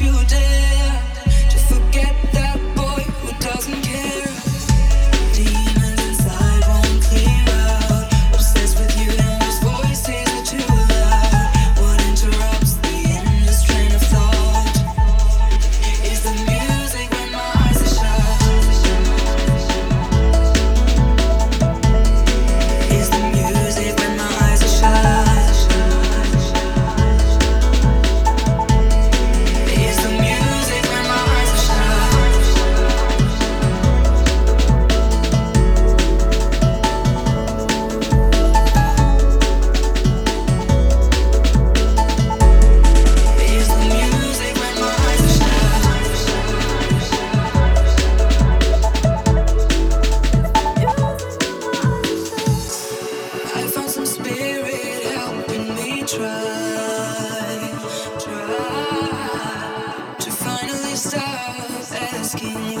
you did. stop asking